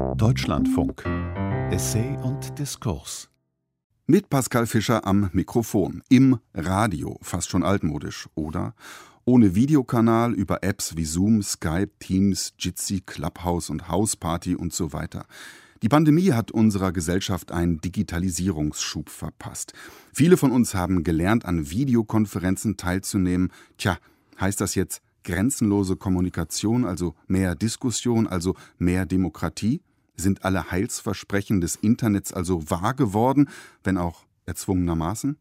Deutschlandfunk. Essay und Diskurs. Mit Pascal Fischer am Mikrofon. Im Radio, fast schon altmodisch, oder? Ohne Videokanal über Apps wie Zoom, Skype, Teams, Jitsi, Clubhouse und Houseparty und so weiter. Die Pandemie hat unserer Gesellschaft einen Digitalisierungsschub verpasst. Viele von uns haben gelernt, an Videokonferenzen teilzunehmen. Tja, heißt das jetzt grenzenlose Kommunikation, also mehr Diskussion, also mehr Demokratie? Sind alle Heilsversprechen des Internets also wahr geworden, wenn auch erzwungenermaßen?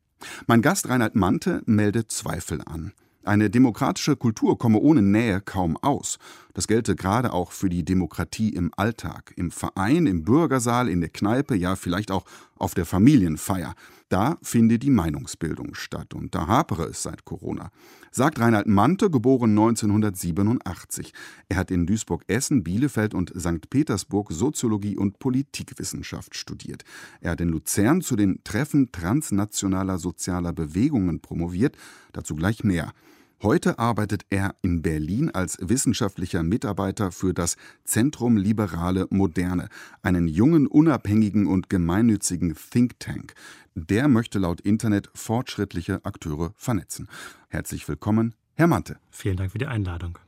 Mein Gast Reinhard Mante meldet Zweifel an. Eine demokratische Kultur komme ohne Nähe kaum aus. Das gelte gerade auch für die Demokratie im Alltag, im Verein, im Bürgersaal, in der Kneipe, ja vielleicht auch auf der Familienfeier. Da finde die Meinungsbildung statt und da hapere es seit Corona. Sagt Reinhard Mante, geboren 1987. Er hat in Duisburg-Essen, Bielefeld und St. Petersburg Soziologie und Politikwissenschaft studiert. Er hat in Luzern zu den Treffen transnationaler sozialer Bewegungen promoviert, dazu gleich mehr. Heute arbeitet er in Berlin als wissenschaftlicher Mitarbeiter für das Zentrum Liberale Moderne, einen jungen, unabhängigen und gemeinnützigen Think Tank. Der möchte laut Internet fortschrittliche Akteure vernetzen. Herzlich willkommen, Herr Mante. Vielen Dank für die Einladung.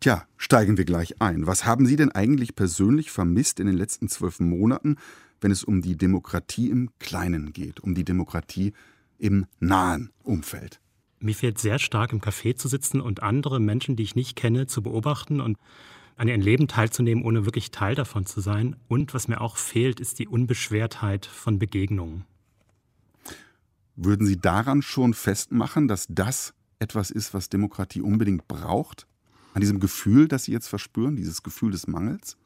Tja, steigen wir gleich ein. Was haben Sie denn eigentlich persönlich vermisst in den letzten zwölf Monaten, wenn es um die Demokratie im Kleinen geht, um die Demokratie im nahen Umfeld? Mir fehlt sehr stark im Café zu sitzen und andere Menschen, die ich nicht kenne, zu beobachten und an ihrem Leben teilzunehmen, ohne wirklich Teil davon zu sein. Und was mir auch fehlt, ist die Unbeschwertheit von Begegnungen. Würden Sie daran schon festmachen, dass das etwas ist, was Demokratie unbedingt braucht? An diesem Gefühl, das Sie jetzt verspüren, dieses Gefühl des Mangels?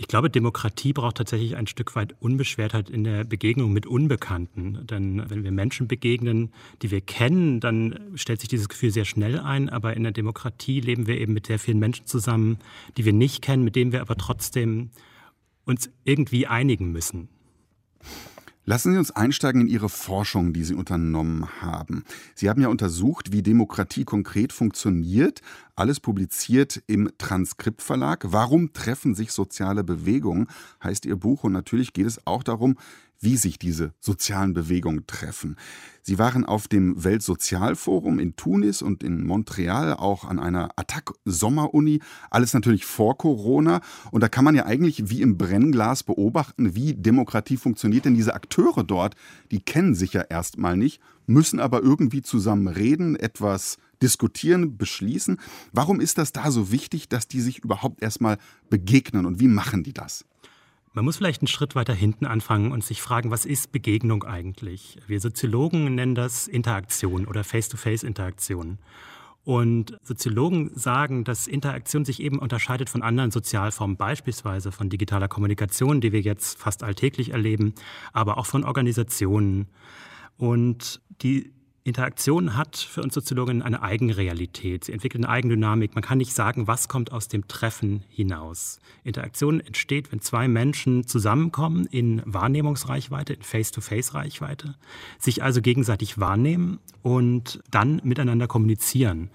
Ich glaube, Demokratie braucht tatsächlich ein Stück weit Unbeschwertheit in der Begegnung mit Unbekannten. Denn wenn wir Menschen begegnen, die wir kennen, dann stellt sich dieses Gefühl sehr schnell ein. Aber in der Demokratie leben wir eben mit sehr vielen Menschen zusammen, die wir nicht kennen, mit denen wir aber trotzdem uns irgendwie einigen müssen. Lassen Sie uns einsteigen in Ihre Forschung, die Sie unternommen haben. Sie haben ja untersucht, wie Demokratie konkret funktioniert. Alles publiziert im Transkriptverlag. Warum treffen sich soziale Bewegungen, heißt Ihr Buch. Und natürlich geht es auch darum, wie sich diese sozialen Bewegungen treffen. Sie waren auf dem Weltsozialforum in Tunis und in Montreal, auch an einer Attac-Sommeruni, alles natürlich vor Corona. Und da kann man ja eigentlich wie im Brennglas beobachten, wie Demokratie funktioniert. Denn diese Akteure dort, die kennen sich ja erstmal nicht, müssen aber irgendwie zusammen reden, etwas diskutieren, beschließen. Warum ist das da so wichtig, dass die sich überhaupt erstmal begegnen und wie machen die das? Man muss vielleicht einen Schritt weiter hinten anfangen und sich fragen, was ist Begegnung eigentlich? Wir Soziologen nennen das Interaktion oder Face-to-Face-Interaktion. Und Soziologen sagen, dass Interaktion sich eben unterscheidet von anderen Sozialformen, beispielsweise von digitaler Kommunikation, die wir jetzt fast alltäglich erleben, aber auch von Organisationen. Und die Interaktion hat für uns Soziologen eine Eigenrealität. Sie entwickelt eine Eigendynamik. Man kann nicht sagen, was kommt aus dem Treffen hinaus. Interaktion entsteht, wenn zwei Menschen zusammenkommen in Wahrnehmungsreichweite, in Face-to-Face-Reichweite, sich also gegenseitig wahrnehmen und dann miteinander kommunizieren.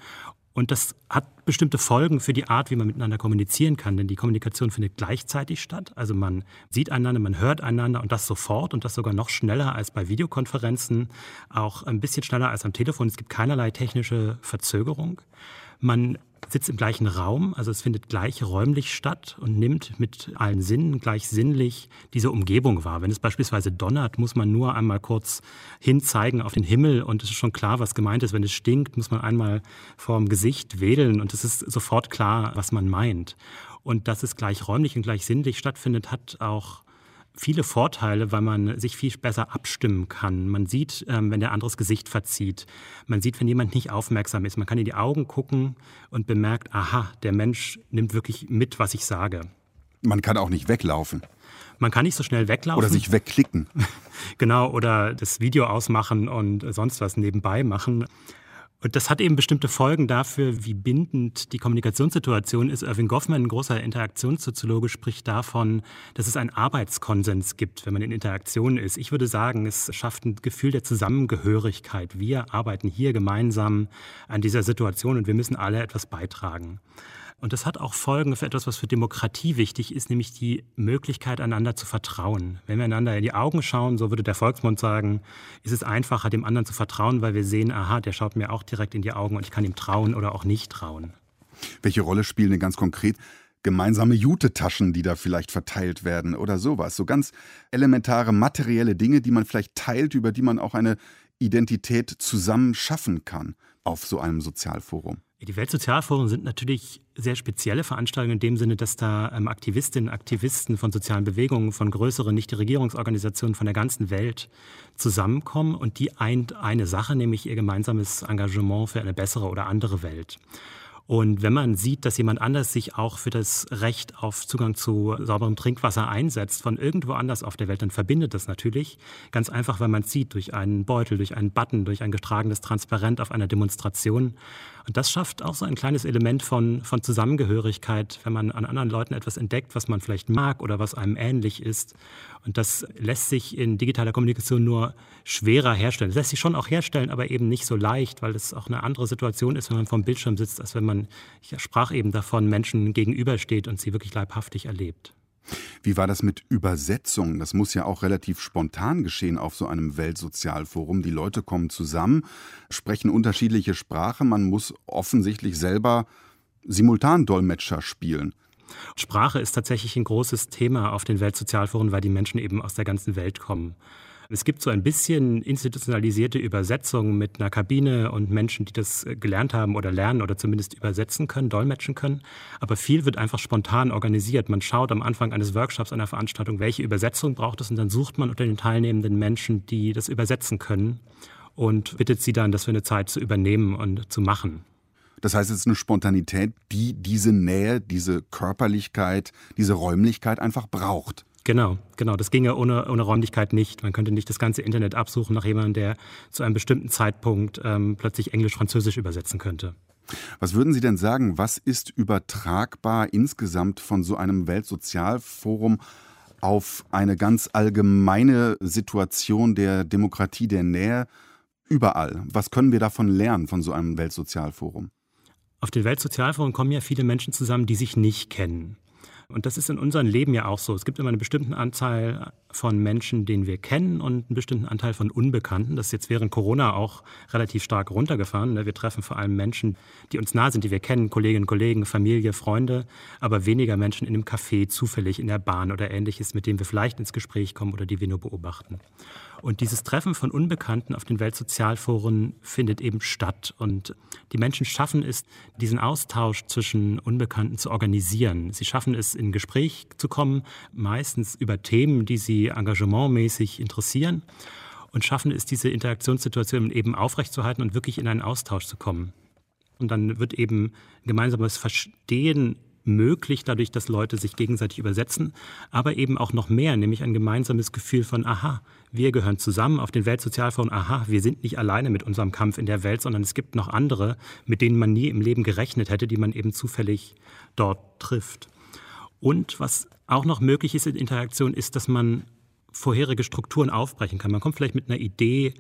Und das hat bestimmte Folgen für die Art, wie man miteinander kommunizieren kann. Denn die Kommunikation findet gleichzeitig statt. Also man sieht einander, man hört einander und das sofort und das sogar noch schneller als bei Videokonferenzen, auch ein bisschen schneller als am Telefon. Es gibt keinerlei technische Verzögerung. Man sitzt im gleichen Raum, also es findet gleich räumlich statt und nimmt mit allen Sinnen gleich sinnlich diese Umgebung wahr. Wenn es beispielsweise donnert, muss man nur einmal kurz hinzeigen auf den Himmel und es ist schon klar, was gemeint ist. Wenn es stinkt, muss man einmal vorm Gesicht wedeln und es ist sofort klar, was man meint. Und dass es gleich räumlich und gleich sinnlich stattfindet, hat auch viele Vorteile, weil man sich viel besser abstimmen kann. Man sieht, ähm, wenn der anderes Gesicht verzieht. Man sieht, wenn jemand nicht aufmerksam ist. Man kann in die Augen gucken und bemerkt, aha, der Mensch nimmt wirklich mit, was ich sage. Man kann auch nicht weglaufen. Man kann nicht so schnell weglaufen. Oder sich wegklicken. genau, oder das Video ausmachen und sonst was nebenbei machen. Und das hat eben bestimmte Folgen dafür, wie bindend die Kommunikationssituation ist. Irving Goffman, ein großer Interaktionssoziologe, spricht davon, dass es einen Arbeitskonsens gibt, wenn man in Interaktion ist. Ich würde sagen, es schafft ein Gefühl der Zusammengehörigkeit. Wir arbeiten hier gemeinsam an dieser Situation und wir müssen alle etwas beitragen. Und das hat auch Folgen für etwas, was für Demokratie wichtig ist, nämlich die Möglichkeit, einander zu vertrauen. Wenn wir einander in die Augen schauen, so würde der Volksmund sagen, ist es einfacher, dem anderen zu vertrauen, weil wir sehen, aha, der schaut mir auch direkt in die Augen und ich kann ihm trauen oder auch nicht trauen. Welche Rolle spielen denn ganz konkret gemeinsame Jutetaschen, die da vielleicht verteilt werden oder sowas? So ganz elementare materielle Dinge, die man vielleicht teilt, über die man auch eine Identität zusammen schaffen kann auf so einem Sozialforum. Die Weltsozialforen sind natürlich sehr spezielle Veranstaltungen in dem Sinne, dass da ähm, Aktivistinnen Aktivisten von sozialen Bewegungen, von größeren Nichtregierungsorganisationen von der ganzen Welt zusammenkommen und die eint eine Sache, nämlich ihr gemeinsames Engagement für eine bessere oder andere Welt. Und wenn man sieht, dass jemand anders sich auch für das Recht auf Zugang zu sauberem Trinkwasser einsetzt, von irgendwo anders auf der Welt, dann verbindet das natürlich. Ganz einfach, weil man sieht, durch einen Beutel, durch einen Button, durch ein getragenes Transparent auf einer Demonstration. Und das schafft auch so ein kleines Element von, von Zusammengehörigkeit, wenn man an anderen Leuten etwas entdeckt, was man vielleicht mag oder was einem ähnlich ist. Und das lässt sich in digitaler Kommunikation nur schwerer herstellen. Das lässt sich schon auch herstellen, aber eben nicht so leicht, weil es auch eine andere Situation ist, wenn man vom Bildschirm sitzt, als wenn man, ich sprach eben davon, Menschen gegenübersteht und sie wirklich leibhaftig erlebt. Wie war das mit Übersetzung? Das muss ja auch relativ spontan geschehen auf so einem Weltsozialforum. Die Leute kommen zusammen, sprechen unterschiedliche Sprachen. Man muss offensichtlich selber Simultandolmetscher spielen. Sprache ist tatsächlich ein großes Thema auf den Weltsozialforen, weil die Menschen eben aus der ganzen Welt kommen. Es gibt so ein bisschen institutionalisierte Übersetzungen mit einer Kabine und Menschen, die das gelernt haben oder lernen oder zumindest übersetzen können, dolmetschen können. Aber viel wird einfach spontan organisiert. Man schaut am Anfang eines Workshops, einer Veranstaltung, welche Übersetzung braucht es und dann sucht man unter den teilnehmenden Menschen, die das übersetzen können und bittet sie dann, das für eine Zeit zu übernehmen und zu machen. Das heißt, es ist eine Spontanität, die diese Nähe, diese Körperlichkeit, diese Räumlichkeit einfach braucht. Genau, genau. Das ginge ohne, ohne Räumlichkeit nicht. Man könnte nicht das ganze Internet absuchen nach jemandem, der zu einem bestimmten Zeitpunkt ähm, plötzlich Englisch-Französisch übersetzen könnte. Was würden Sie denn sagen, was ist übertragbar insgesamt von so einem Weltsozialforum auf eine ganz allgemeine Situation der Demokratie, der Nähe überall? Was können wir davon lernen von so einem Weltsozialforum? Auf den Weltsozialforum kommen ja viele Menschen zusammen, die sich nicht kennen. Und das ist in unserem Leben ja auch so. Es gibt immer eine bestimmte Anzahl von Menschen, den wir kennen und einen bestimmten Anteil von Unbekannten. Das ist jetzt während Corona auch relativ stark runtergefahren. Ne? Wir treffen vor allem Menschen, die uns nah sind, die wir kennen, Kolleginnen, Kollegen, Familie, Freunde, aber weniger Menschen in einem Café, zufällig in der Bahn oder ähnliches, mit denen wir vielleicht ins Gespräch kommen oder die wir nur beobachten. Und dieses Treffen von Unbekannten auf den Weltsozialforen findet eben statt. Und die Menschen schaffen es, diesen Austausch zwischen Unbekannten zu organisieren. Sie schaffen es, in Gespräch zu kommen, meistens über Themen, die sie engagementmäßig interessieren. Und schaffen es, diese Interaktionssituation eben aufrechtzuerhalten und wirklich in einen Austausch zu kommen. Und dann wird eben gemeinsames Verstehen möglich, dadurch, dass Leute sich gegenseitig übersetzen, aber eben auch noch mehr, nämlich ein gemeinsames Gefühl von, aha, wir gehören zusammen auf den Weltsozialfonds, aha, wir sind nicht alleine mit unserem Kampf in der Welt, sondern es gibt noch andere, mit denen man nie im Leben gerechnet hätte, die man eben zufällig dort trifft. Und was auch noch möglich ist in Interaktion, ist, dass man vorherige Strukturen aufbrechen kann. Man kommt vielleicht mit einer Idee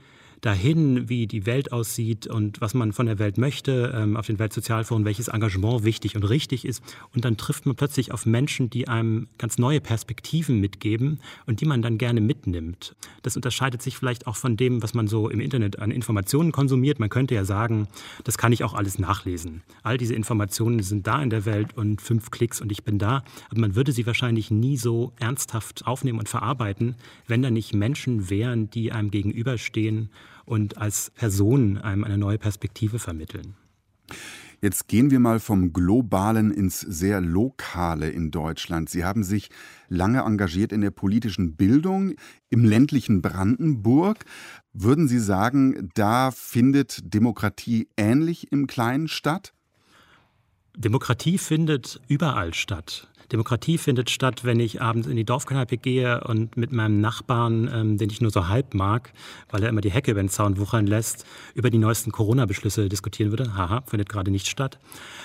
dahin, wie die Welt aussieht und was man von der Welt möchte, ähm, auf den Weltsozialforen, welches Engagement wichtig und richtig ist. Und dann trifft man plötzlich auf Menschen, die einem ganz neue Perspektiven mitgeben und die man dann gerne mitnimmt. Das unterscheidet sich vielleicht auch von dem, was man so im Internet an Informationen konsumiert. Man könnte ja sagen, das kann ich auch alles nachlesen. All diese Informationen sind da in der Welt und fünf Klicks und ich bin da. Aber man würde sie wahrscheinlich nie so ernsthaft aufnehmen und verarbeiten, wenn da nicht Menschen wären, die einem gegenüberstehen und als Person einem eine neue Perspektive vermitteln. Jetzt gehen wir mal vom Globalen ins sehr Lokale in Deutschland. Sie haben sich lange engagiert in der politischen Bildung im ländlichen Brandenburg. Würden Sie sagen, da findet Demokratie ähnlich im Kleinen statt? Demokratie findet überall statt. Demokratie findet statt, wenn ich abends in die Dorfkneipe gehe und mit meinem Nachbarn, ähm, den ich nur so halb mag, weil er immer die Hecke über den Zaun wuchern lässt, über die neuesten Corona-Beschlüsse diskutieren würde. Haha, findet gerade nicht statt.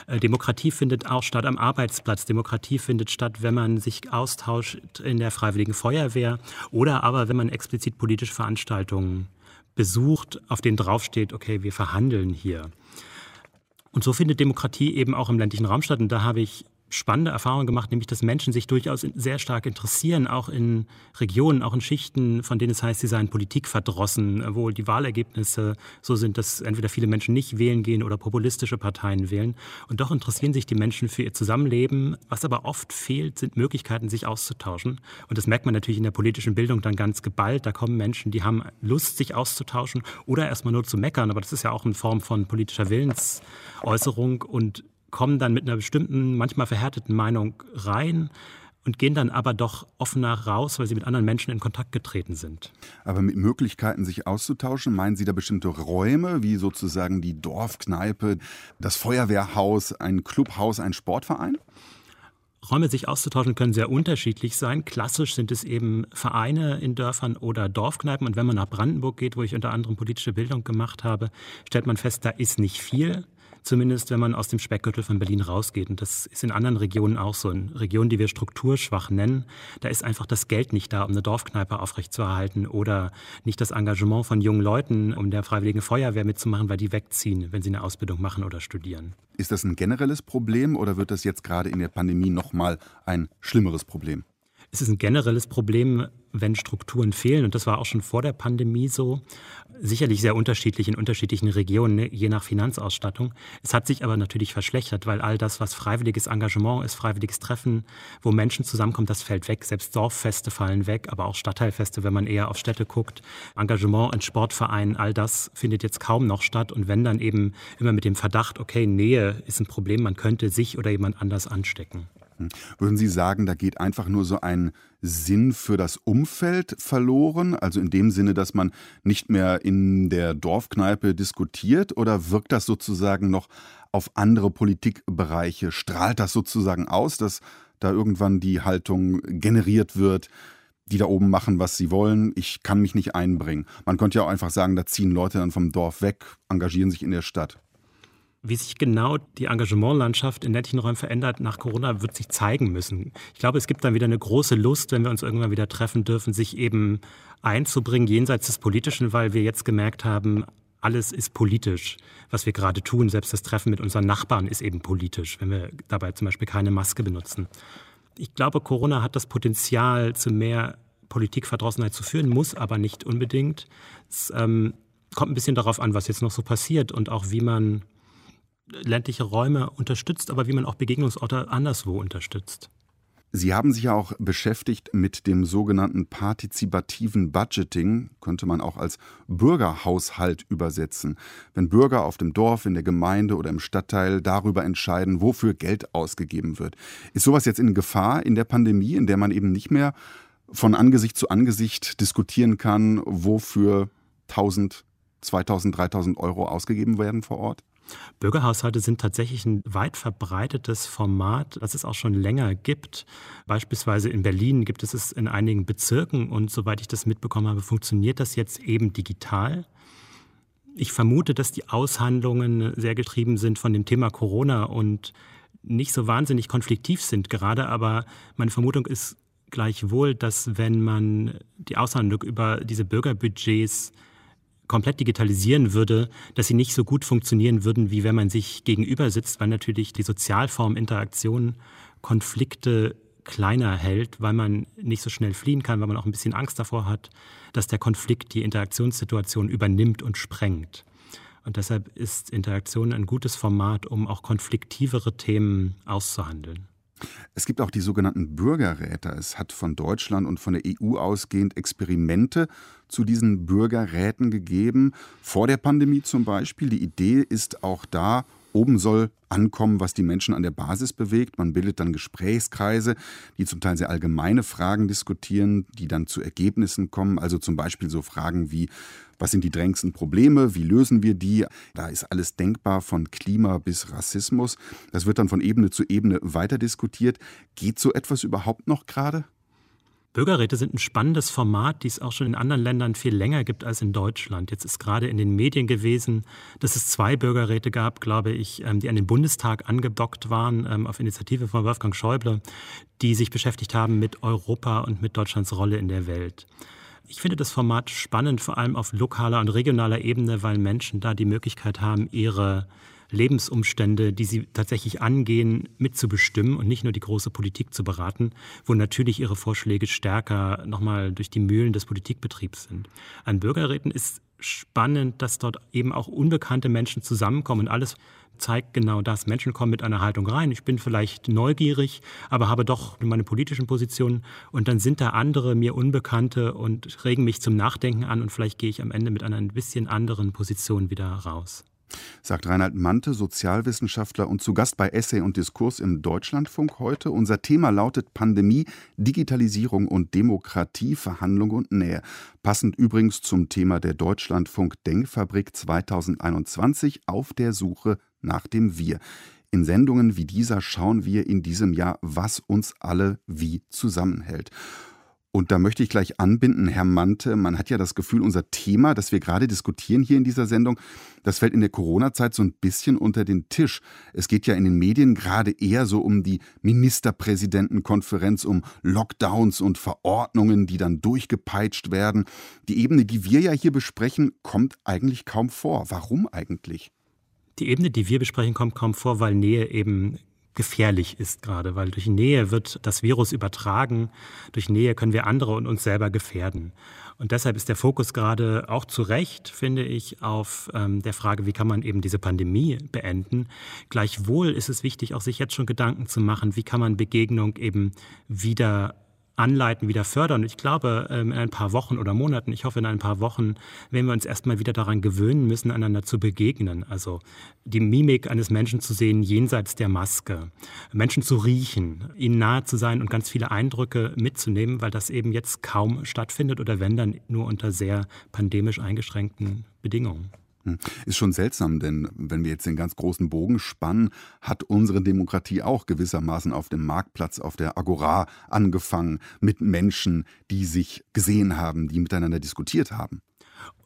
Äh, Demokratie findet auch statt am Arbeitsplatz. Demokratie findet statt, wenn man sich austauscht in der Freiwilligen Feuerwehr oder aber wenn man explizit politische Veranstaltungen besucht, auf denen draufsteht, okay, wir verhandeln hier. Und so findet Demokratie eben auch im ländlichen Raum statt. Und da habe ich spannende Erfahrung gemacht, nämlich dass Menschen sich durchaus sehr stark interessieren, auch in Regionen, auch in Schichten, von denen es heißt, sie seien politikverdrossen, wo die Wahlergebnisse so sind, dass entweder viele Menschen nicht wählen gehen oder populistische Parteien wählen. Und doch interessieren sich die Menschen für ihr Zusammenleben. Was aber oft fehlt, sind Möglichkeiten, sich auszutauschen. Und das merkt man natürlich in der politischen Bildung dann ganz geballt. Da kommen Menschen, die haben Lust, sich auszutauschen oder erstmal nur zu meckern. Aber das ist ja auch eine Form von politischer Willensäußerung und kommen dann mit einer bestimmten, manchmal verhärteten Meinung rein und gehen dann aber doch offener raus, weil sie mit anderen Menschen in Kontakt getreten sind. Aber mit Möglichkeiten, sich auszutauschen, meinen Sie da bestimmte Räume, wie sozusagen die Dorfkneipe, das Feuerwehrhaus, ein Clubhaus, ein Sportverein? Räume sich auszutauschen können sehr unterschiedlich sein. Klassisch sind es eben Vereine in Dörfern oder Dorfkneipen. Und wenn man nach Brandenburg geht, wo ich unter anderem politische Bildung gemacht habe, stellt man fest, da ist nicht viel zumindest wenn man aus dem Speckgürtel von Berlin rausgeht. Und das ist in anderen Regionen auch so. In Regionen, die wir strukturschwach nennen, da ist einfach das Geld nicht da, um eine Dorfkneipe aufrechtzuerhalten oder nicht das Engagement von jungen Leuten, um der Freiwilligen Feuerwehr mitzumachen, weil die wegziehen, wenn sie eine Ausbildung machen oder studieren. Ist das ein generelles Problem oder wird das jetzt gerade in der Pandemie nochmal ein schlimmeres Problem? Es ist ein generelles Problem, wenn Strukturen fehlen. Und das war auch schon vor der Pandemie so. Sicherlich sehr unterschiedlich in unterschiedlichen Regionen, ne, je nach Finanzausstattung. Es hat sich aber natürlich verschlechtert, weil all das, was freiwilliges Engagement ist, freiwilliges Treffen, wo Menschen zusammenkommen, das fällt weg. Selbst Dorffeste fallen weg, aber auch Stadtteilfeste, wenn man eher auf Städte guckt. Engagement in Sportvereinen, all das findet jetzt kaum noch statt. Und wenn dann eben immer mit dem Verdacht, okay, Nähe ist ein Problem, man könnte sich oder jemand anders anstecken. Würden Sie sagen, da geht einfach nur so ein Sinn für das Umfeld verloren? Also in dem Sinne, dass man nicht mehr in der Dorfkneipe diskutiert? Oder wirkt das sozusagen noch auf andere Politikbereiche? Strahlt das sozusagen aus, dass da irgendwann die Haltung generiert wird? die da oben machen, was sie wollen. Ich kann mich nicht einbringen. Man könnte ja auch einfach sagen, da ziehen Leute dann vom Dorf weg, engagieren sich in der Stadt. Wie sich genau die Engagementlandschaft in ländlichen Räumen verändert nach Corona, wird sich zeigen müssen. Ich glaube, es gibt dann wieder eine große Lust, wenn wir uns irgendwann wieder treffen dürfen, sich eben einzubringen jenseits des Politischen, weil wir jetzt gemerkt haben, alles ist politisch, was wir gerade tun. Selbst das Treffen mit unseren Nachbarn ist eben politisch, wenn wir dabei zum Beispiel keine Maske benutzen. Ich glaube, Corona hat das Potenzial, zu mehr Politikverdrossenheit zu führen, muss aber nicht unbedingt. Es ähm, kommt ein bisschen darauf an, was jetzt noch so passiert und auch wie man ländliche Räume unterstützt, aber wie man auch Begegnungsorte anderswo unterstützt. Sie haben sich ja auch beschäftigt mit dem sogenannten partizipativen Budgeting, könnte man auch als Bürgerhaushalt übersetzen. Wenn Bürger auf dem Dorf, in der Gemeinde oder im Stadtteil darüber entscheiden, wofür Geld ausgegeben wird. Ist sowas jetzt in Gefahr in der Pandemie, in der man eben nicht mehr von Angesicht zu Angesicht diskutieren kann, wofür 1000, 2000, 3000 Euro ausgegeben werden vor Ort? Bürgerhaushalte sind tatsächlich ein weit verbreitetes Format, das es auch schon länger gibt. Beispielsweise in Berlin gibt es es in einigen Bezirken und soweit ich das mitbekommen habe, funktioniert das jetzt eben digital. Ich vermute, dass die Aushandlungen sehr getrieben sind von dem Thema Corona und nicht so wahnsinnig konfliktiv sind gerade, aber meine Vermutung ist gleichwohl, dass wenn man die Aushandlung über diese Bürgerbudgets komplett digitalisieren würde, dass sie nicht so gut funktionieren würden, wie wenn man sich gegenüber sitzt, weil natürlich die Sozialform Interaktion Konflikte kleiner hält, weil man nicht so schnell fliehen kann, weil man auch ein bisschen Angst davor hat, dass der Konflikt die Interaktionssituation übernimmt und sprengt. Und deshalb ist Interaktion ein gutes Format, um auch konfliktivere Themen auszuhandeln. Es gibt auch die sogenannten Bürgerräte. Es hat von Deutschland und von der EU ausgehend Experimente zu diesen Bürgerräten gegeben, vor der Pandemie zum Beispiel. Die Idee ist auch da, oben soll ankommen, was die Menschen an der Basis bewegt. Man bildet dann Gesprächskreise, die zum Teil sehr allgemeine Fragen diskutieren, die dann zu Ergebnissen kommen. Also zum Beispiel so Fragen wie, was sind die drängendsten Probleme? Wie lösen wir die? Da ist alles denkbar von Klima bis Rassismus. Das wird dann von Ebene zu Ebene weiter diskutiert. Geht so etwas überhaupt noch gerade? Bürgerräte sind ein spannendes Format, die es auch schon in anderen Ländern viel länger gibt als in Deutschland. Jetzt ist gerade in den Medien gewesen, dass es zwei Bürgerräte gab, glaube ich, ähm, die an den Bundestag angedockt waren, ähm, auf Initiative von Wolfgang Schäuble, die sich beschäftigt haben mit Europa und mit Deutschlands Rolle in der Welt. Ich finde das Format spannend, vor allem auf lokaler und regionaler Ebene, weil Menschen da die Möglichkeit haben, ihre Lebensumstände, die sie tatsächlich angehen, mitzubestimmen und nicht nur die große Politik zu beraten, wo natürlich ihre Vorschläge stärker nochmal durch die Mühlen des Politikbetriebs sind. An Bürgerräten ist spannend, dass dort eben auch unbekannte Menschen zusammenkommen und alles zeigt genau das. Menschen kommen mit einer Haltung rein. Ich bin vielleicht neugierig, aber habe doch meine politischen Positionen. Und dann sind da andere, mir Unbekannte und regen mich zum Nachdenken an. Und vielleicht gehe ich am Ende mit einer ein bisschen anderen Position wieder raus. Sagt Reinhard Mante, Sozialwissenschaftler und zu Gast bei Essay und Diskurs im Deutschlandfunk heute. Unser Thema lautet Pandemie, Digitalisierung und Demokratie, Verhandlung und Nähe. Passend übrigens zum Thema der Deutschlandfunk Denkfabrik 2021 auf der Suche nach dem Wir. In Sendungen wie dieser schauen wir in diesem Jahr, was uns alle wie zusammenhält. Und da möchte ich gleich anbinden, Herr Mante, man hat ja das Gefühl, unser Thema, das wir gerade diskutieren hier in dieser Sendung, das fällt in der Corona-Zeit so ein bisschen unter den Tisch. Es geht ja in den Medien gerade eher so um die Ministerpräsidentenkonferenz, um Lockdowns und Verordnungen, die dann durchgepeitscht werden. Die Ebene, die wir ja hier besprechen, kommt eigentlich kaum vor. Warum eigentlich? Die Ebene, die wir besprechen, kommt kaum vor, weil Nähe eben gefährlich ist gerade, weil durch Nähe wird das Virus übertragen, durch Nähe können wir andere und uns selber gefährden. Und deshalb ist der Fokus gerade auch zu Recht, finde ich, auf ähm, der Frage, wie kann man eben diese Pandemie beenden. Gleichwohl ist es wichtig, auch sich jetzt schon Gedanken zu machen, wie kann man Begegnung eben wieder anleiten, wieder fördern. Ich glaube, ähm, in ein paar Wochen oder Monaten, ich hoffe in ein paar Wochen, werden wir uns erstmal wieder daran gewöhnen müssen, einander zu begegnen. Also die Mimik eines Menschen zu sehen jenseits der Maske, Menschen zu riechen, ihnen nahe zu sein und ganz viele Eindrücke mitzunehmen, weil das eben jetzt kaum stattfindet oder wenn dann nur unter sehr pandemisch eingeschränkten Bedingungen. Ist schon seltsam, denn wenn wir jetzt den ganz großen Bogen spannen, hat unsere Demokratie auch gewissermaßen auf dem Marktplatz, auf der Agora angefangen mit Menschen, die sich gesehen haben, die miteinander diskutiert haben.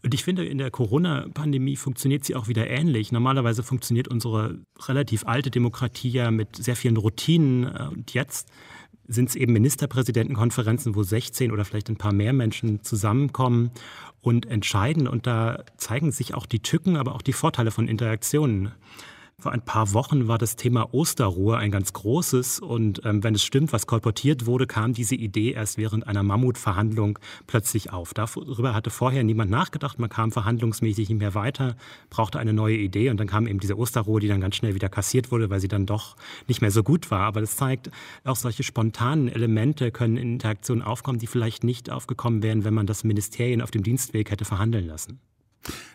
Und ich finde, in der Corona-Pandemie funktioniert sie auch wieder ähnlich. Normalerweise funktioniert unsere relativ alte Demokratie ja mit sehr vielen Routinen. Und jetzt sind es eben Ministerpräsidentenkonferenzen, wo 16 oder vielleicht ein paar mehr Menschen zusammenkommen und entscheiden. Und da zeigen sich auch die Tücken, aber auch die Vorteile von Interaktionen. Vor ein paar Wochen war das Thema Osterruhe ein ganz großes und ähm, wenn es stimmt, was kolportiert wurde, kam diese Idee erst während einer Mammutverhandlung plötzlich auf. Darüber hatte vorher niemand nachgedacht, man kam verhandlungsmäßig nicht mehr weiter, brauchte eine neue Idee und dann kam eben diese Osterruhe, die dann ganz schnell wieder kassiert wurde, weil sie dann doch nicht mehr so gut war. Aber das zeigt, auch solche spontanen Elemente können in Interaktionen aufkommen, die vielleicht nicht aufgekommen wären, wenn man das Ministerien auf dem Dienstweg hätte verhandeln lassen.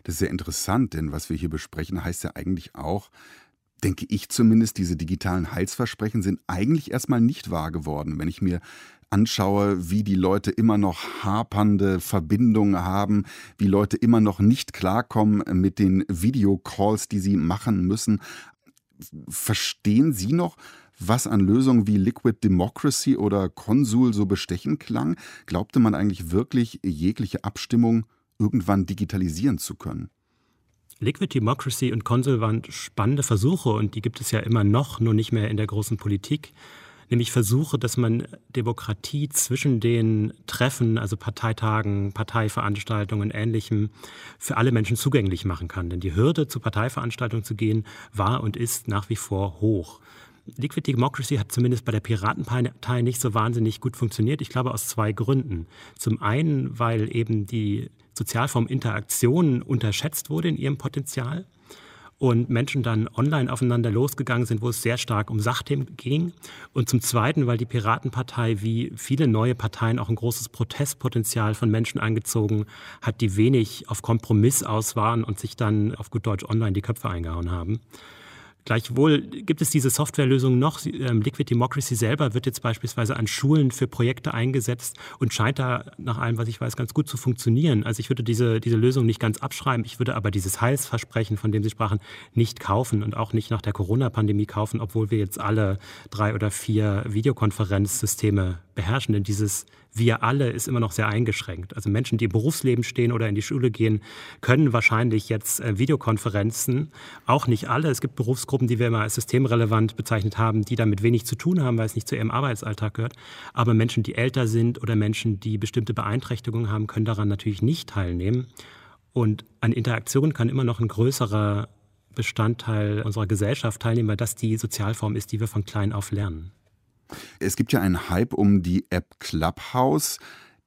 Das ist sehr interessant, denn was wir hier besprechen, heißt ja eigentlich auch, denke ich zumindest, diese digitalen Heilsversprechen sind eigentlich erstmal nicht wahr geworden. Wenn ich mir anschaue, wie die Leute immer noch hapernde Verbindungen haben, wie Leute immer noch nicht klarkommen mit den Videocalls, die sie machen müssen. Verstehen Sie noch, was an Lösungen wie Liquid Democracy oder Konsul so bestechend klang? Glaubte man eigentlich wirklich, jegliche Abstimmung irgendwann digitalisieren zu können. Liquid Democracy und Consul waren spannende Versuche und die gibt es ja immer noch, nur nicht mehr in der großen Politik. Nämlich Versuche, dass man Demokratie zwischen den Treffen, also Parteitagen, Parteiveranstaltungen Ähnlichem, für alle Menschen zugänglich machen kann. Denn die Hürde, zu Parteiveranstaltungen zu gehen, war und ist nach wie vor hoch. Liquid Democracy hat zumindest bei der Piratenpartei nicht so wahnsinnig gut funktioniert. Ich glaube aus zwei Gründen. Zum einen, weil eben die Sozialform Interaktion unterschätzt wurde in ihrem Potenzial und Menschen dann online aufeinander losgegangen sind, wo es sehr stark um Sachthemen ging. Und zum Zweiten, weil die Piratenpartei wie viele neue Parteien auch ein großes Protestpotenzial von Menschen angezogen hat, die wenig auf Kompromiss aus waren und sich dann auf gut Deutsch online die Köpfe eingehauen haben. Gleichwohl gibt es diese Softwarelösung noch. Ähm, Liquid Democracy selber wird jetzt beispielsweise an Schulen für Projekte eingesetzt und scheint da nach allem, was ich weiß, ganz gut zu funktionieren. Also ich würde diese, diese Lösung nicht ganz abschreiben. Ich würde aber dieses Heilsversprechen, von dem Sie sprachen, nicht kaufen und auch nicht nach der Corona-Pandemie kaufen, obwohl wir jetzt alle drei oder vier Videokonferenzsysteme beherrschen. Denn dieses wir alle ist immer noch sehr eingeschränkt. Also Menschen, die im Berufsleben stehen oder in die Schule gehen, können wahrscheinlich jetzt äh, Videokonferenzen. Auch nicht alle. Es gibt Berufsgruppen, die wir immer als systemrelevant bezeichnet haben, die damit wenig zu tun haben, weil es nicht zu ihrem Arbeitsalltag gehört. Aber Menschen, die älter sind oder Menschen, die bestimmte Beeinträchtigungen haben, können daran natürlich nicht teilnehmen. Und an Interaktion kann immer noch ein größerer Bestandteil unserer Gesellschaft teilnehmen, weil das die Sozialform ist, die wir von klein auf lernen. Es gibt ja einen Hype um die App Clubhouse.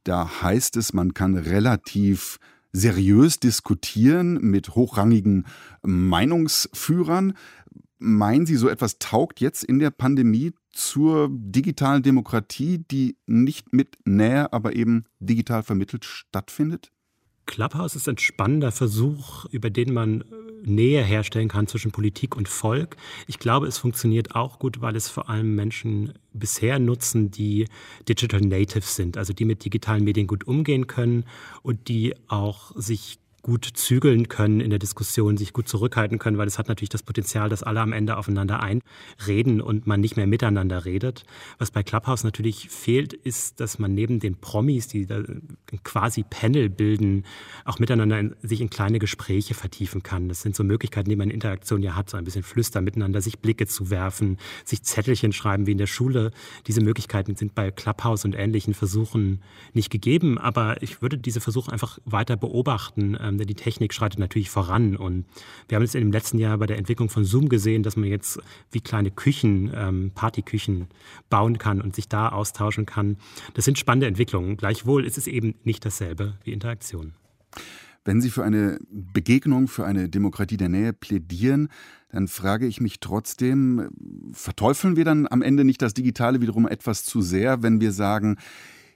Da heißt es, man kann relativ seriös diskutieren mit hochrangigen Meinungsführern. Meinen Sie, so etwas taugt jetzt in der Pandemie zur digitalen Demokratie, die nicht mit Nähe, aber eben digital vermittelt stattfindet? Clubhouse ist ein spannender Versuch, über den man äh, Nähe herstellen kann zwischen Politik und Volk. Ich glaube, es funktioniert auch gut, weil es vor allem Menschen bisher nutzen, die Digital Natives sind, also die mit digitalen Medien gut umgehen können und die auch sich gut zügeln können in der Diskussion, sich gut zurückhalten können, weil es hat natürlich das Potenzial, dass alle am Ende aufeinander einreden und man nicht mehr miteinander redet. Was bei Clubhouse natürlich fehlt, ist, dass man neben den Promis, die da quasi Panel bilden, auch miteinander in, sich in kleine Gespräche vertiefen kann. Das sind so Möglichkeiten, die man in Interaktion ja hat, so ein bisschen flüstern miteinander, sich Blicke zu werfen, sich Zettelchen schreiben wie in der Schule. Diese Möglichkeiten sind bei Clubhouse und ähnlichen Versuchen nicht gegeben, aber ich würde diese Versuche einfach weiter beobachten ähm, denn die Technik schreitet natürlich voran. Und wir haben es in dem letzten Jahr bei der Entwicklung von Zoom gesehen, dass man jetzt wie kleine Küchen, ähm, Partyküchen bauen kann und sich da austauschen kann. Das sind spannende Entwicklungen. Gleichwohl ist es eben nicht dasselbe wie Interaktion. Wenn Sie für eine Begegnung, für eine Demokratie der Nähe plädieren, dann frage ich mich trotzdem, verteufeln wir dann am Ende nicht das Digitale wiederum etwas zu sehr, wenn wir sagen,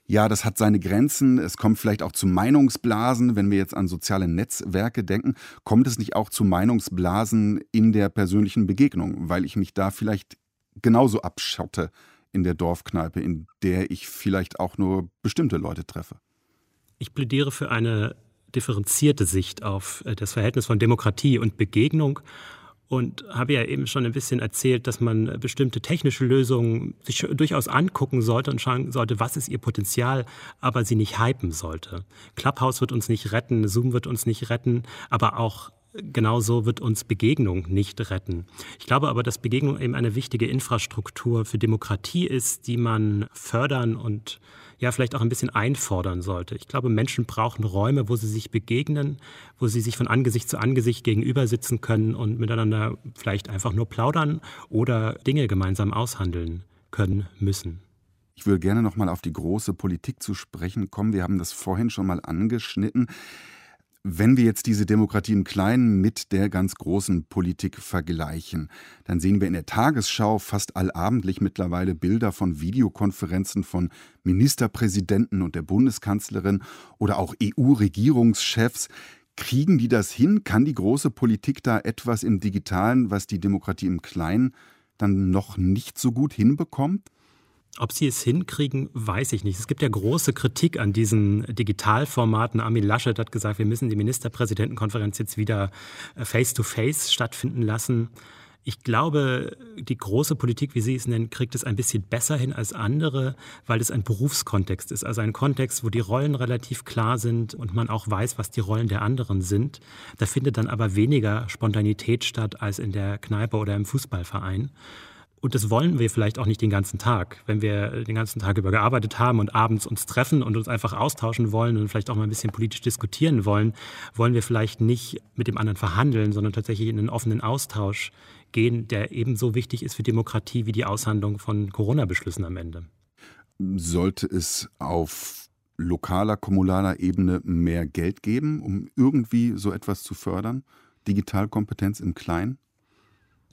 ja, das hat seine Grenzen. Es kommt vielleicht auch zu Meinungsblasen. Wenn wir jetzt an soziale Netzwerke denken, kommt es nicht auch zu Meinungsblasen in der persönlichen Begegnung, weil ich mich da vielleicht genauso abschotte in der Dorfkneipe, in der ich vielleicht auch nur bestimmte Leute treffe. Ich plädiere für eine differenzierte Sicht auf äh, das Verhältnis von Demokratie und Begegnung und habe ja eben schon ein bisschen erzählt, dass man bestimmte technische Lösungen sich durchaus angucken sollte und schauen sollte, was ist ihr Potenzial, aber sie nicht hypen sollte. Clubhouse wird uns nicht retten, Zoom wird uns nicht retten, aber auch genauso wird uns Begegnung nicht retten. Ich glaube aber, dass Begegnung eben eine wichtige Infrastruktur für Demokratie ist, die man fördern und ja vielleicht auch ein bisschen einfordern sollte. Ich glaube, Menschen brauchen Räume, wo sie sich begegnen, wo sie sich von Angesicht zu Angesicht gegenüber sitzen können und miteinander vielleicht einfach nur plaudern oder Dinge gemeinsam aushandeln können müssen. Ich würde gerne noch mal auf die große Politik zu sprechen kommen. Wir haben das vorhin schon mal angeschnitten. Wenn wir jetzt diese Demokratie im Kleinen mit der ganz großen Politik vergleichen, dann sehen wir in der Tagesschau fast allabendlich mittlerweile Bilder von Videokonferenzen von Ministerpräsidenten und der Bundeskanzlerin oder auch EU-Regierungschefs. Kriegen die das hin? Kann die große Politik da etwas im Digitalen, was die Demokratie im Kleinen dann noch nicht so gut hinbekommt? Ob sie es hinkriegen, weiß ich nicht. Es gibt ja große Kritik an diesen Digitalformaten. Armin Laschet hat gesagt, wir müssen die Ministerpräsidentenkonferenz jetzt wieder äh, face-to-face -face stattfinden lassen. Ich glaube, die große Politik, wie Sie es nennen, kriegt es ein bisschen besser hin als andere, weil es ein Berufskontext ist. Also ein Kontext, wo die Rollen relativ klar sind und man auch weiß, was die Rollen der anderen sind. Da findet dann aber weniger Spontanität statt als in der Kneipe oder im Fußballverein. Und das wollen wir vielleicht auch nicht den ganzen Tag. Wenn wir den ganzen Tag über gearbeitet haben und abends uns treffen und uns einfach austauschen wollen und vielleicht auch mal ein bisschen politisch diskutieren wollen, wollen wir vielleicht nicht mit dem anderen verhandeln, sondern tatsächlich in einen offenen Austausch gehen, der ebenso wichtig ist für Demokratie wie die Aushandlung von Corona-Beschlüssen am Ende. Sollte es auf lokaler, kommunaler Ebene mehr Geld geben, um irgendwie so etwas zu fördern? Digitalkompetenz im Kleinen?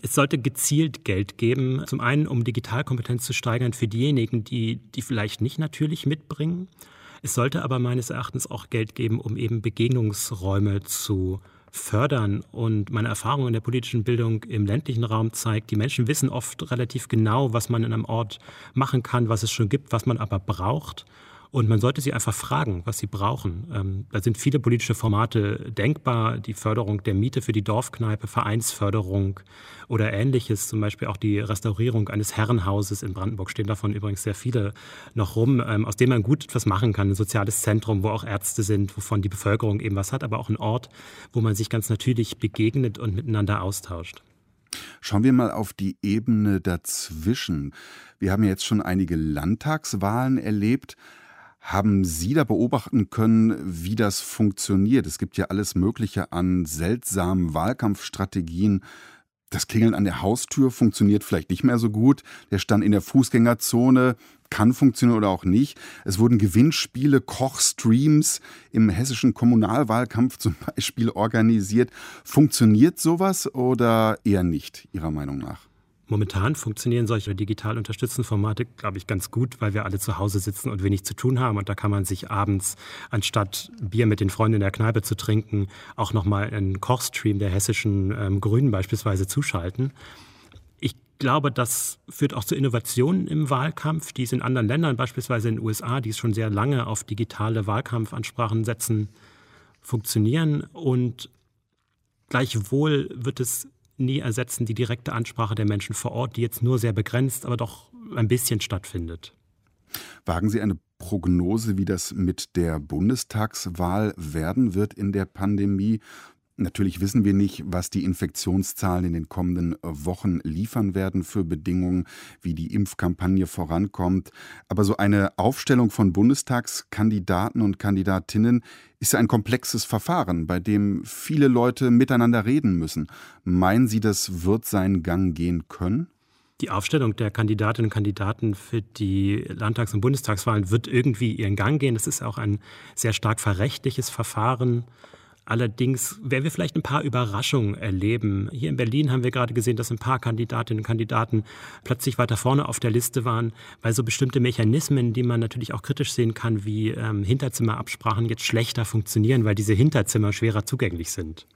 Es sollte gezielt Geld geben, zum einen um Digitalkompetenz zu steigern für diejenigen, die die vielleicht nicht natürlich mitbringen. Es sollte aber meines Erachtens auch Geld geben, um eben Begegnungsräume zu fördern. Und meine Erfahrung in der politischen Bildung im ländlichen Raum zeigt, die Menschen wissen oft relativ genau, was man in einem Ort machen kann, was es schon gibt, was man aber braucht. Und man sollte sie einfach fragen, was sie brauchen. Ähm, da sind viele politische Formate denkbar. Die Förderung der Miete für die Dorfkneipe, Vereinsförderung oder ähnliches. Zum Beispiel auch die Restaurierung eines Herrenhauses in Brandenburg stehen davon übrigens sehr viele noch rum, ähm, aus dem man gut etwas machen kann. Ein soziales Zentrum, wo auch Ärzte sind, wovon die Bevölkerung eben was hat, aber auch ein Ort, wo man sich ganz natürlich begegnet und miteinander austauscht. Schauen wir mal auf die Ebene dazwischen. Wir haben jetzt schon einige Landtagswahlen erlebt. Haben Sie da beobachten können, wie das funktioniert? Es gibt ja alles Mögliche an seltsamen Wahlkampfstrategien. Das Klingeln an der Haustür funktioniert vielleicht nicht mehr so gut. Der Stand in der Fußgängerzone kann funktionieren oder auch nicht. Es wurden Gewinnspiele, Kochstreams im hessischen Kommunalwahlkampf zum Beispiel organisiert. Funktioniert sowas oder eher nicht, Ihrer Meinung nach? Momentan funktionieren solche digital unterstützten Formate, glaube ich, ganz gut, weil wir alle zu Hause sitzen und wenig zu tun haben. Und da kann man sich abends, anstatt Bier mit den Freunden in der Kneipe zu trinken, auch nochmal einen Kochstream der hessischen ähm, Grünen beispielsweise zuschalten. Ich glaube, das führt auch zu Innovationen im Wahlkampf, die es in anderen Ländern, beispielsweise in den USA, die es schon sehr lange auf digitale Wahlkampfansprachen setzen, funktionieren. Und gleichwohl wird es nie ersetzen die direkte Ansprache der Menschen vor Ort, die jetzt nur sehr begrenzt, aber doch ein bisschen stattfindet. Wagen Sie eine Prognose, wie das mit der Bundestagswahl werden wird in der Pandemie? Natürlich wissen wir nicht, was die Infektionszahlen in den kommenden Wochen liefern werden für Bedingungen, wie die Impfkampagne vorankommt. Aber so eine Aufstellung von Bundestagskandidaten und Kandidatinnen ist ein komplexes Verfahren, bei dem viele Leute miteinander reden müssen. Meinen Sie, das wird seinen Gang gehen können? Die Aufstellung der Kandidatinnen und Kandidaten für die Landtags- und Bundestagswahlen wird irgendwie ihren Gang gehen. Das ist auch ein sehr stark verrechtliches Verfahren. Allerdings werden wir vielleicht ein paar Überraschungen erleben. Hier in Berlin haben wir gerade gesehen, dass ein paar Kandidatinnen und Kandidaten plötzlich weiter vorne auf der Liste waren, weil so bestimmte Mechanismen, die man natürlich auch kritisch sehen kann, wie ähm, Hinterzimmerabsprachen jetzt schlechter funktionieren, weil diese Hinterzimmer schwerer zugänglich sind.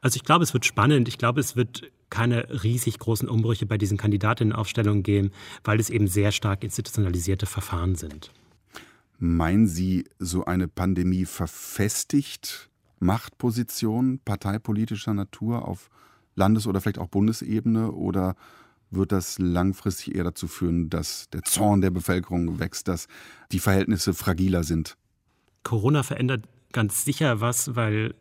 Also ich glaube, es wird spannend. Ich glaube, es wird keine riesig großen Umbrüche bei diesen Kandidatinnenaufstellungen geben, weil es eben sehr stark institutionalisierte Verfahren sind. Meinen Sie, so eine Pandemie verfestigt Machtpositionen parteipolitischer Natur auf Landes- oder vielleicht auch Bundesebene oder wird das langfristig eher dazu führen, dass der Zorn der Bevölkerung wächst, dass die Verhältnisse fragiler sind? Corona verändert ganz sicher was, weil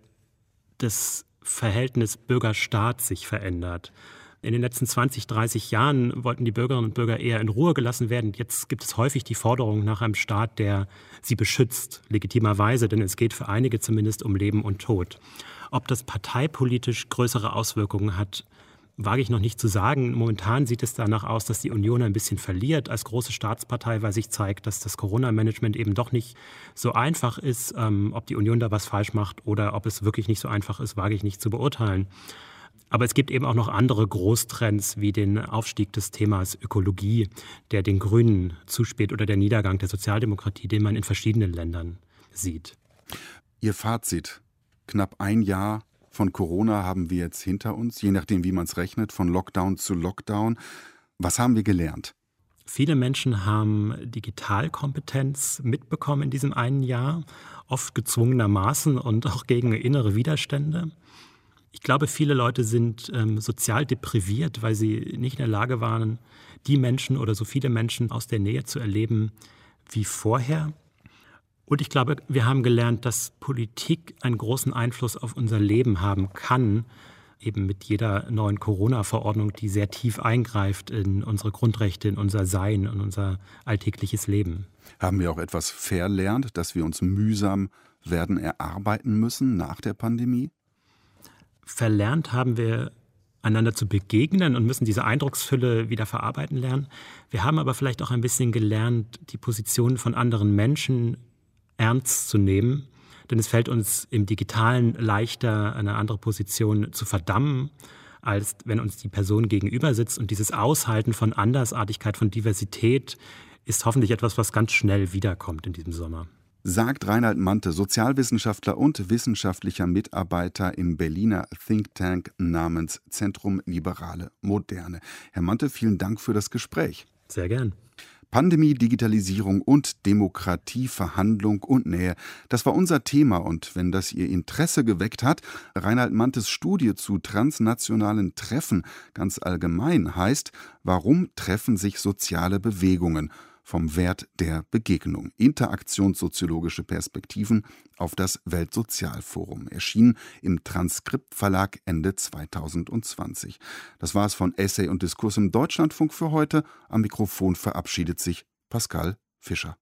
das Verhältnis Bürger-Staat sich verändert. In den letzten 20, 30 Jahren wollten die Bürgerinnen und Bürger eher in Ruhe gelassen werden. Jetzt gibt es häufig die Forderung nach einem Staat, der sie beschützt, legitimerweise, denn es geht für einige zumindest um Leben und Tod. Ob das parteipolitisch größere Auswirkungen hat, wage ich noch nicht zu sagen. Momentan sieht es danach aus, dass die Union ein bisschen verliert als große Staatspartei, weil sich zeigt, dass das Corona-Management eben doch nicht so einfach ist. Ähm, ob die Union da was falsch macht oder ob es wirklich nicht so einfach ist, wage ich nicht zu beurteilen. Aber es gibt eben auch noch andere Großtrends wie den Aufstieg des Themas Ökologie, der den Grünen zuspielt oder der Niedergang der Sozialdemokratie, den man in verschiedenen Ländern sieht. Ihr Fazit. Knapp ein Jahr von Corona haben wir jetzt hinter uns, je nachdem, wie man es rechnet, von Lockdown zu Lockdown. Was haben wir gelernt? Viele Menschen haben Digitalkompetenz mitbekommen in diesem einen Jahr, oft gezwungenermaßen und auch gegen innere Widerstände. Ich glaube, viele Leute sind ähm, sozial depriviert, weil sie nicht in der Lage waren, die Menschen oder so viele Menschen aus der Nähe zu erleben wie vorher. Und ich glaube, wir haben gelernt, dass Politik einen großen Einfluss auf unser Leben haben kann, eben mit jeder neuen Corona-Verordnung, die sehr tief eingreift in unsere Grundrechte, in unser Sein, in unser alltägliches Leben. Haben wir auch etwas verlernt, dass wir uns mühsam werden erarbeiten müssen nach der Pandemie? Verlernt haben wir einander zu begegnen und müssen diese Eindrucksfülle wieder verarbeiten lernen. Wir haben aber vielleicht auch ein bisschen gelernt, die Position von anderen Menschen ernst zu nehmen. Denn es fällt uns im Digitalen leichter, eine andere Position zu verdammen, als wenn uns die Person gegenüber sitzt. Und dieses Aushalten von Andersartigkeit, von Diversität ist hoffentlich etwas, was ganz schnell wiederkommt in diesem Sommer sagt Reinhard Mante, Sozialwissenschaftler und wissenschaftlicher Mitarbeiter im Berliner Think Tank namens Zentrum Liberale Moderne. Herr Mante, vielen Dank für das Gespräch. Sehr gern. Pandemie, Digitalisierung und Demokratie, Verhandlung und Nähe. Das war unser Thema und wenn das Ihr Interesse geweckt hat, Reinhard Mantes Studie zu transnationalen Treffen ganz allgemein heißt, warum treffen sich soziale Bewegungen? Vom Wert der Begegnung. Interaktionssoziologische Perspektiven auf das Weltsozialforum. Erschien im Transkriptverlag Ende 2020. Das war es von Essay und Diskurs im Deutschlandfunk für heute. Am Mikrofon verabschiedet sich Pascal Fischer.